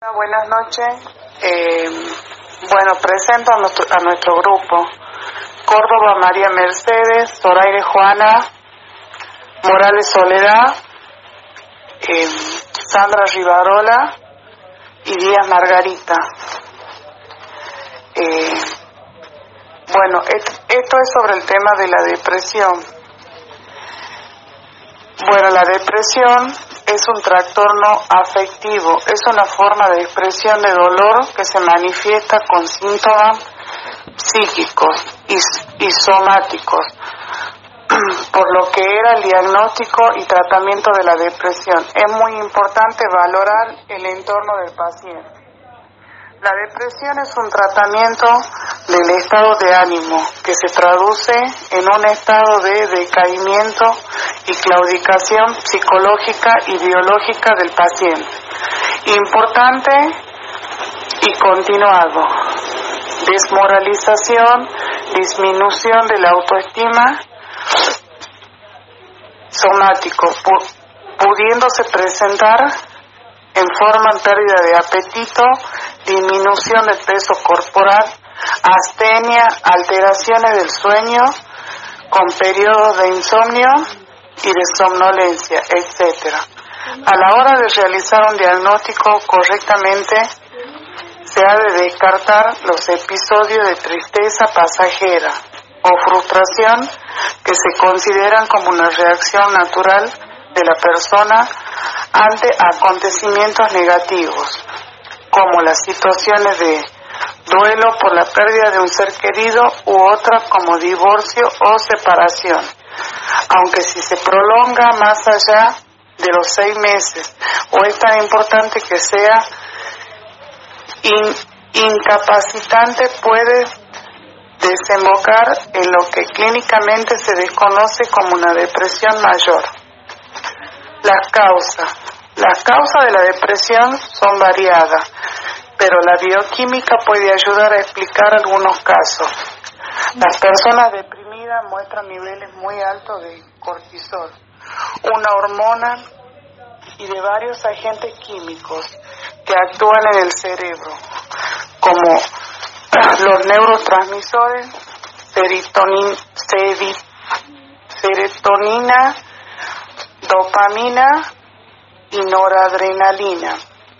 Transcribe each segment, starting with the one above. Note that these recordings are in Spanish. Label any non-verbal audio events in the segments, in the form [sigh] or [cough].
Buenas noches. Eh, bueno, presento a nuestro, a nuestro grupo. Córdoba María Mercedes, Zoraire Juana, Morales Soledad, eh, Sandra Rivarola y Díaz Margarita. Eh, bueno, esto es sobre el tema de la depresión. Bueno, la depresión es un trastorno afectivo, es una forma de expresión de dolor que se manifiesta con síntomas psíquicos y, somáticos, [clears throat] por lo que era el diagnóstico y tratamiento de la depresión. Es muy importante valorar el entorno del paciente. La depresión es un tratamiento del estado de ánimo que se traduce en un estado de decaimiento y claudicación psicológica y biológica del paciente. Importante y continuado. Desmoralización, disminución de la autoestima somático, pudiéndose presentar en forma en pérdida de apetito, disminución del peso corporal, astenia, alteraciones del sueño, con periodos de insomnio y de somnolencia, etc. A la hora de realizar un diagnóstico correctamente, se ha de descartar los episodios de tristeza pasajera o frustración que se consideran como una reacción natural de la persona ante acontecimientos negativos, como las situaciones de duelo por la pérdida de un ser querido u otra como divorcio o separación, aunque si se prolonga más allá de los seis meses o es tan importante que sea incapacitante puede desembocar en lo que clínicamente se desconoce como una depresión mayor. Las causas. Las causas de la depresión son variadas, pero la bioquímica puede ayudar a explicar algunos casos. Las personas deprimidas muestran niveles muy altos de cortisol, una hormona y de varios agentes químicos que actúan en el cerebro, como [clears throat] los neurotransmisores, serotonina, dopamina y noradrenalina.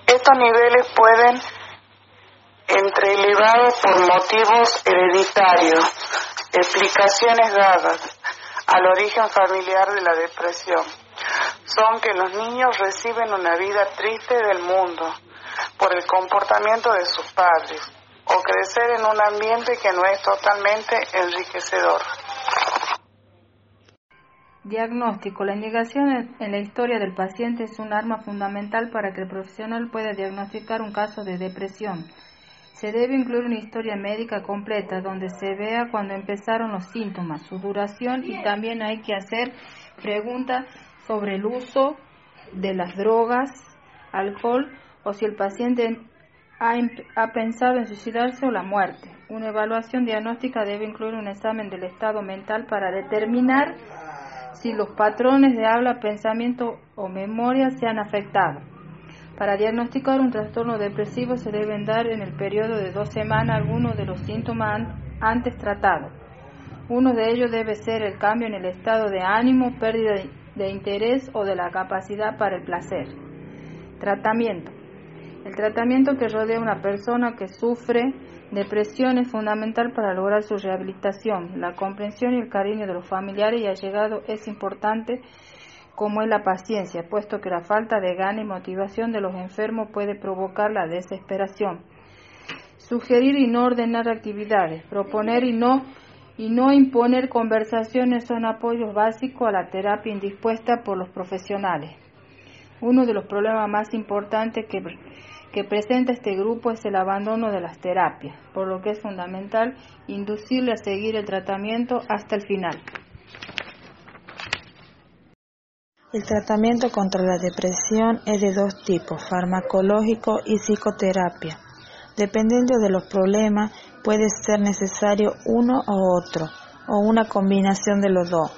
Estos niveles pueden entre elevados por motivos hereditarios, explicaciones dadas al origen familiar de la depresión. Son que los niños reciben una vida triste del mundo por el comportamiento de sus padres o crecer en un ambiente que no es totalmente enriquecedor. Diagnóstico. La indicación en la historia del paciente es un arma fundamental para que el profesional pueda diagnosticar un caso de depresión. Se debe incluir una historia médica completa donde se vea cuando empezaron los síntomas, su duración y también hay que hacer preguntas sobre el uso de las drogas, alcohol o si el paciente ha, ha, pensado en suicidarse o la muerte. Una evaluación diagnóstica debe incluir un examen del estado mental para determinar si los patrones de habla, pensamiento o memoria se han afectado. Para diagnosticar un trastorno depresivo se deben dar en el periodo de dos semanas algunos de los síntomas antes tratados. Uno de ellos debe ser el cambio en el estado de ánimo, pérdida de interés o de la capacidad para el placer. Tratamiento. El tratamiento que rodea a una persona que sufre Depresión es fundamental para lograr su rehabilitación. La comprensión y el cariño de los familiares y allegados es importante como es la paciencia, puesto que la falta de gana y motivación de los enfermos puede provocar la desesperación. Sugerir y no ordenar actividades, proponer y no y no imponer conversaciones son apoyos básicos a la terapia indispuesta por los profesionales. Uno de los problemas más importantes que que presenta este grupo es el abandono de las terapias, por lo que es fundamental inducirle a seguir el tratamiento hasta el final. El tratamiento contra la depresión es de dos tipos, farmacológico y psicoterapia. Dependiendo de los problemas, puede ser necesario uno o otro, o una combinación de los dos.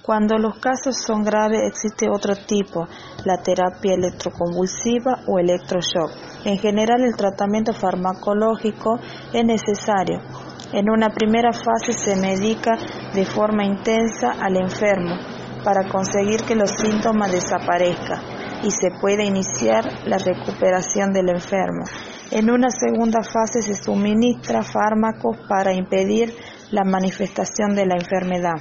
Cuando los casos son graves existe otro tipo, la terapia electroconvulsiva o electroshock. En general, el tratamiento farmacológico es necesario. En una primera fase se medica de forma intensa al enfermo para conseguir que los síntomas desaparezcan y se pueda iniciar la recuperación del enfermo. En una segunda fase se suministra fármacos para impedir la manifestación de la enfermedad.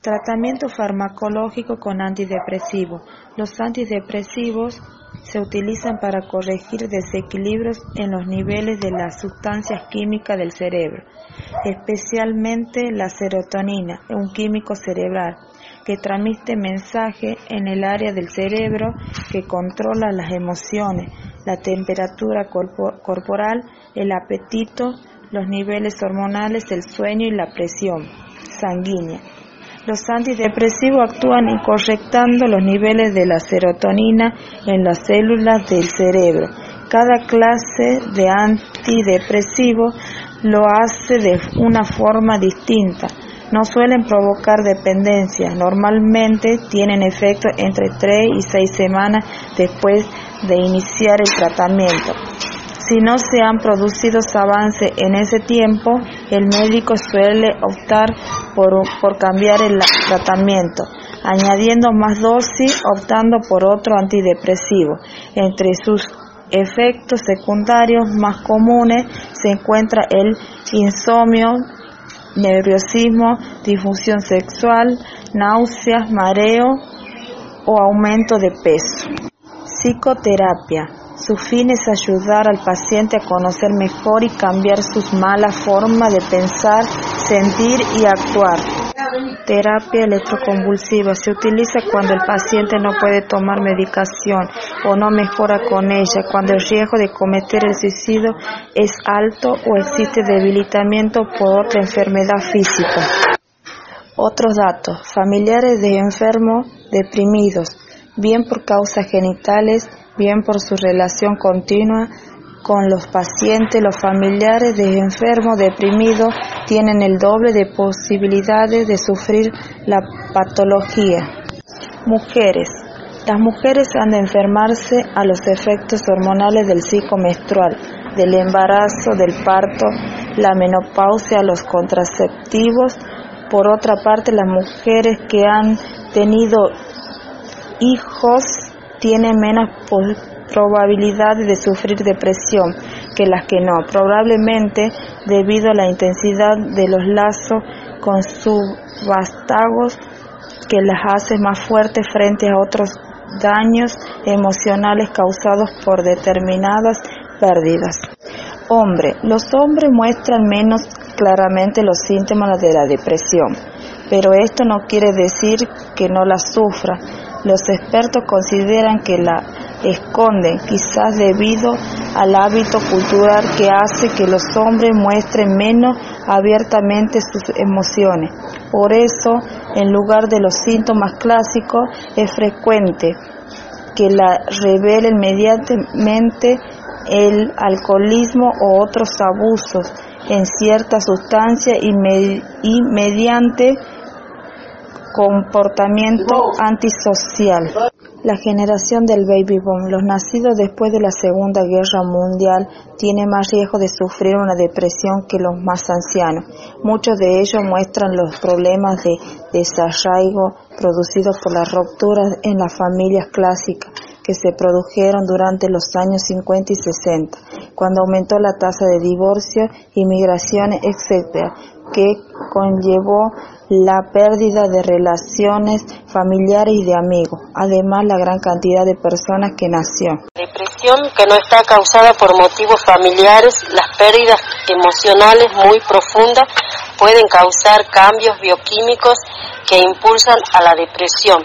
Tratamiento farmacológico con antidepresivos. Los antidepresivos se utilizan para corregir desequilibrios en los niveles de las sustancias químicas del cerebro, especialmente la serotonina, un químico cerebral que transmite mensaje en el área del cerebro que controla las emociones, la temperatura corporal, el apetito, los niveles hormonales, el sueño y la presión sanguínea. Los antidepresivos actúan incorrectando los niveles de la serotonina en las células del cerebro. Cada clase de antidepresivo lo hace de una forma distinta. No suelen provocar dependencia. Normalmente tienen efecto entre 3 y 6 semanas después de iniciar el tratamiento. Si no se han producido avances en ese tiempo, el médico suele optar por, por cambiar el tratamiento, añadiendo más dosis, optando por otro antidepresivo. Entre sus efectos secundarios más comunes se encuentra el insomnio, nerviosismo, difusión sexual, náuseas, mareo o aumento de peso. Psicoterapia su fin es ayudar al paciente a conocer mejor y cambiar sus malas formas de pensar, sentir y actuar. Terapia electroconvulsiva se utiliza cuando el paciente no puede tomar medicación o no mejora con ella, cuando el riesgo de cometer el suicidio es alto o existe debilitamiento por otra enfermedad física. Otros datos. Familiares de enfermos deprimidos, bien por causas genitales, bien por su relación continua con los pacientes, los familiares de enfermos deprimidos tienen el doble de posibilidades de sufrir la patología. Mujeres. Las mujeres han de enfermarse a los efectos hormonales del ciclo menstrual, del embarazo, del parto, la menopausia, los contraceptivos. Por otra parte, las mujeres que han tenido hijos tienen menos probabilidad de sufrir depresión que las que no, probablemente debido a la intensidad de los lazos con subastagos que las hace más fuertes frente a otros daños emocionales causados por determinadas pérdidas. Hombre, los hombres muestran menos claramente los síntomas de la depresión, pero esto no quiere decir que no la sufra, los expertos consideran que la esconden, quizás debido al hábito cultural que hace que los hombres muestren menos abiertamente sus emociones. Por eso, en lugar de los síntomas clásicos, es frecuente que la revele inmediatamente el alcoholismo o otros abusos en cierta sustancia y, y mediante comportamiento antisocial. La generación del baby boom, los nacidos después de la Segunda Guerra Mundial, tienen más riesgo de sufrir una depresión que los más ancianos. Muchos de ellos muestran los problemas de desarraigo producidos por las rupturas en las familias clásicas que se produjeron durante los años 50 y 60, cuando aumentó la tasa de divorcio, inmigraciones, etc., que conllevó la pérdida de relaciones familiares y de amigos, además la gran cantidad de personas que nació. Depresión que no está causada por motivos familiares, las pérdidas emocionales muy profundas pueden causar cambios bioquímicos que impulsan a la depresión.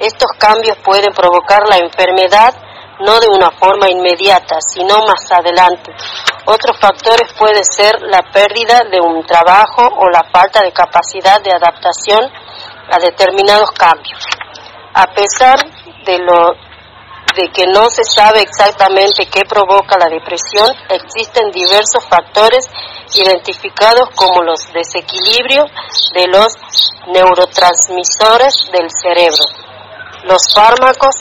Estos cambios pueden provocar la enfermedad no de una forma inmediata, sino más adelante. Otros factores pueden ser la pérdida de un trabajo o la falta de capacidad de adaptación a determinados cambios. A pesar de lo de que no se sabe exactamente qué provoca la depresión, existen diversos factores identificados como los desequilibrios de los neurotransmisores del cerebro Los fármacos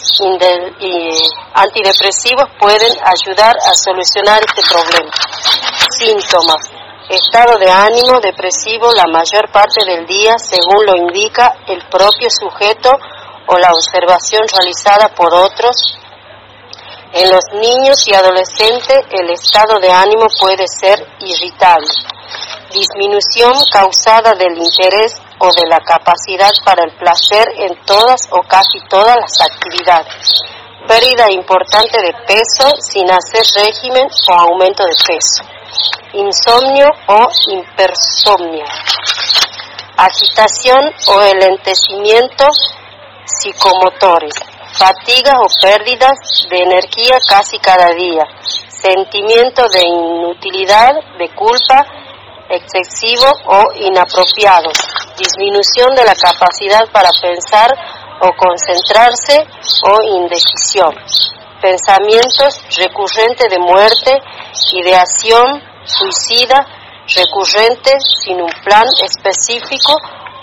antidepresivos pueden ayudar a solucionar este problema. Síntomas. Estado de ánimo depresivo la mayor parte del día según lo indica el propio sujeto o la observación realizada por otros. En los niños y adolescentes el estado de ánimo puede ser irritable. Disminución causada del interés o de la capacidad para el placer en todas o casi todas las actividades. Pérdida importante de peso sin hacer régimen o aumento de peso. Insomnio o hipersomnia. Agitación o elentecimiento psicomotores. Fatiga o pérdidas de energía casi cada día. Sentimiento de inutilidad, de culpa, excesivo o inapropiados, disminución de la capacidad para pensar o concentrarse o indecisión, pensamientos recurrentes de muerte, ideación suicida recurrente sin un plan específico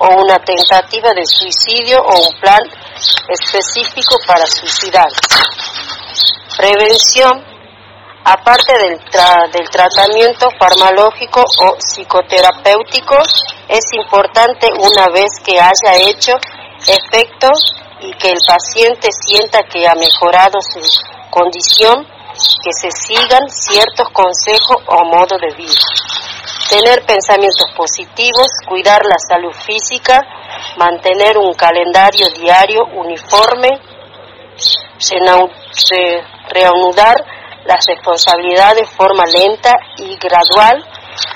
o una tentativa de suicidio o un plan específico para suicidar. Prevención Aparte del, del tratamiento farmacológico o psicoterapéutico, es importante una vez que haya hecho efecto y que el paciente sienta que ha mejorado su condición, que se sigan ciertos consejos o modo de vida. Tener pensamientos positivos, cuidar la salud física, mantener un calendario diario uniforme, reanudar las responsabilidades de forma lenta y gradual,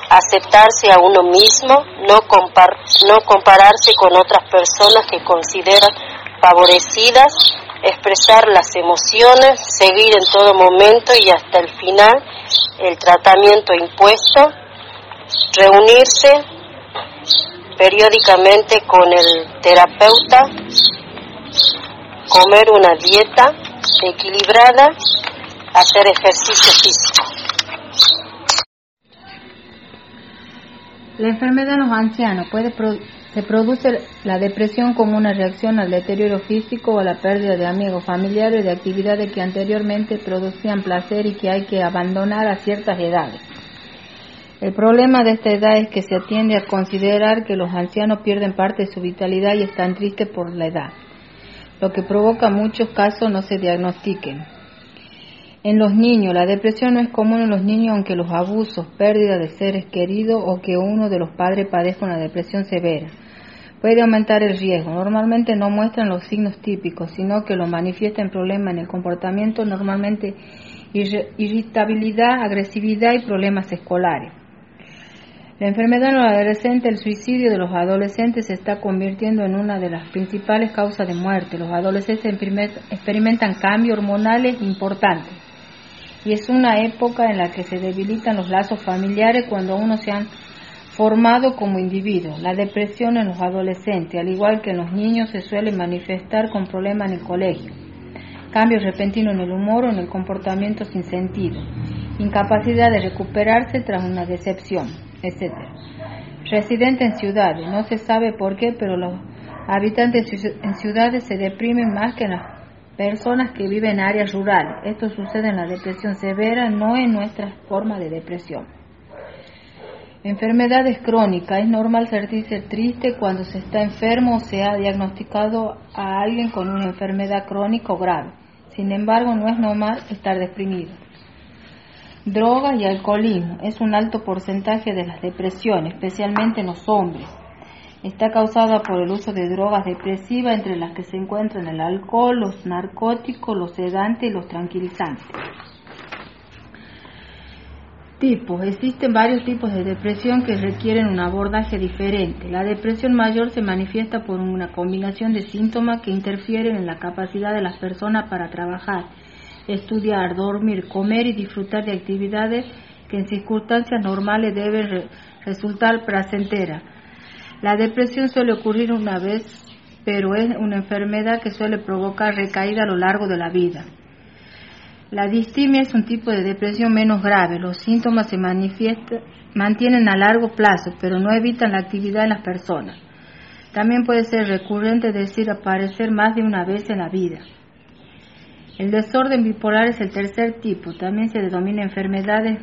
aceptarse a uno mismo, no, no compararse con otras personas que consideran favorecidas, expresar las emociones, seguir en todo momento y hasta el final el tratamiento impuesto, reunirse periódicamente con el terapeuta, comer una dieta equilibrada hacer ejercicio físico. La enfermedad en los ancianos puede se produce la depresión como una reacción al deterioro físico o a la pérdida de amigos, familiares, de actividades que anteriormente producían placer y que hay que abandonar a ciertas edades. El problema de esta edad es que se atiende a considerar que los ancianos pierden parte de su vitalidad y están tristes por la edad, lo que provoca muchos casos no se diagnostiquen. En los niños, la depresión no es común en los niños aunque los abusos, pérdida de seres queridos o que uno de los padres padezca una depresión severa. Puede aumentar el riesgo. Normalmente no muestran los signos típicos, sino que lo manifiesta en problemas en el comportamiento, normalmente irritabilidad, agresividad y problemas escolares. La enfermedad en los adolescentes, el suicidio de los adolescentes se está convirtiendo en una de las principales causas de muerte. Los adolescentes experimentan cambios hormonales importantes y es una época en la que se debilitan los lazos familiares cuando uno se han formado como individuo. La depresión en los adolescentes, al igual que en los niños, se suele manifestar con problemas en el colegio, cambios repentinos en el humor o en el comportamiento sin sentido, incapacidad de recuperarse tras una decepción, etc. Residente en ciudades, no se sabe por qué, pero los habitantes en ciudades se deprimen más que en las personas que viven en áreas rurales. Esto sucede en la depresión severa, no en nuestra forma de depresión. Enfermedades crónicas. Es normal sentirse triste cuando se está enfermo o se ha diagnosticado a alguien con una enfermedad crónica o grave. Sin embargo, no es normal estar deprimido. Drogas y alcoholismo. Es un alto porcentaje de las depresiones, especialmente en los hombres. Está causada por el uso de drogas depresivas, entre las que se encuentran el alcohol, los narcóticos, los sedantes y los tranquilizantes. Tipos. Existen varios tipos de depresión que requieren un abordaje diferente. La depresión mayor se manifiesta por una combinación de síntomas que interfieren en la capacidad de las personas para trabajar, estudiar, dormir, comer y disfrutar de actividades que en circunstancias normales deben resultar placenteras la depresión suele ocurrir una vez, pero es una enfermedad que suele provocar recaída a lo largo de la vida. La distimia es un tipo de depresión menos grave. Los síntomas se manifiestan, mantienen a largo plazo, pero no evitan la actividad en las personas. También puede ser recurrente, es decir, aparecer más de una vez en la vida. El desorden bipolar es el tercer tipo, también se denomina enfermedades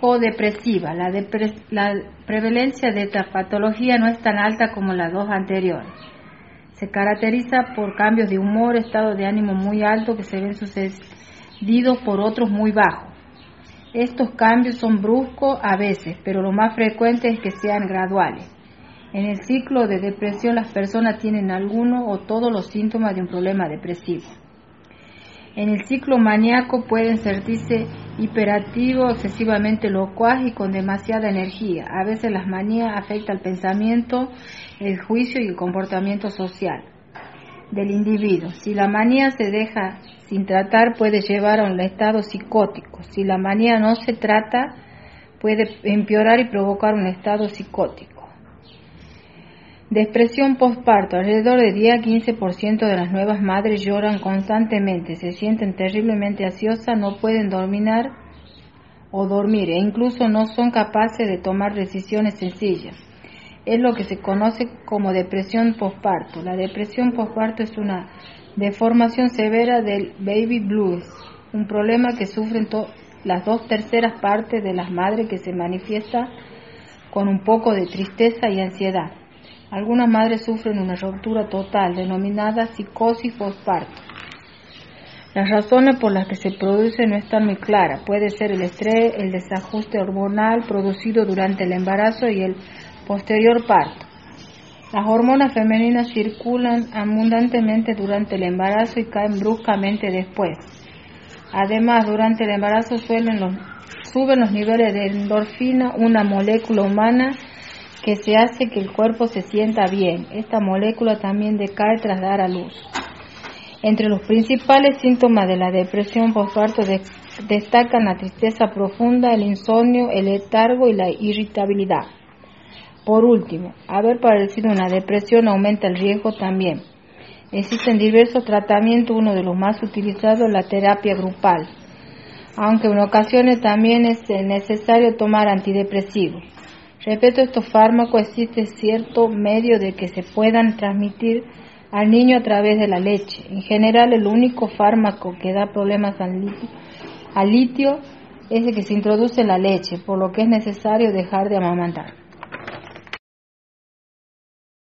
maníaco-depresiva. La, la prevalencia de esta patología no es tan alta como las dos anteriores. Se caracteriza por cambios de humor, estado de ánimo muy alto que se ven sucedidos por otros muy bajos. Estos cambios son bruscos a veces, pero lo más frecuente es que sean graduales. En el ciclo de depresión las personas tienen alguno o todos los síntomas de un problema depresivo. En el ciclo maníaco pueden sentirse hiperactivos, excesivamente locuaz y con demasiada energía. A veces las manías afectan el pensamiento, el juicio y el comportamiento social del individuo. Si la manía se deja sin tratar puede llevar a un estado psicótico. Si la manía no se trata puede empeorar y provocar un estado psicótico. Depresión postparto. Alrededor de 10 a 15% de las nuevas madres lloran constantemente, se sienten terriblemente ansiosas, no pueden dormir o dormir e incluso no son capaces de tomar decisiones sencillas. Es lo que se conoce como depresión postparto. La depresión postparto es una deformación severa del baby blues, un problema que sufren las dos terceras partes de las madres que se manifiesta con un poco de tristeza y ansiedad. Algunas madres sufren una ruptura total denominada psicosis postparto. Las razones por las que se produce no están muy claras. Puede ser el estrés, el desajuste hormonal producido durante el embarazo y el posterior parto. Las hormonas femeninas circulan abundantemente durante el embarazo y caen bruscamente después. Además, durante el embarazo suelen suben los niveles de endorfina, una molécula humana que se hace que el cuerpo se sienta bien. Esta molécula también decae tras dar a luz. Entre los principales síntomas de la depresión postparto destacan la tristeza profunda, el insomnio, el letargo y la irritabilidad. Por último, haber padecido una depresión aumenta el riesgo también. Existen diversos tratamientos, uno de los más utilizados es la terapia grupal, aunque en ocasiones también es necesario tomar antidepresivos. Respecto a estos fármacos, existe cierto medio de que se puedan transmitir al niño a través de la leche. En general, el único fármaco que da problemas al litio, al litio es el que se introduce en la leche, por lo que es necesario dejar de amamantar.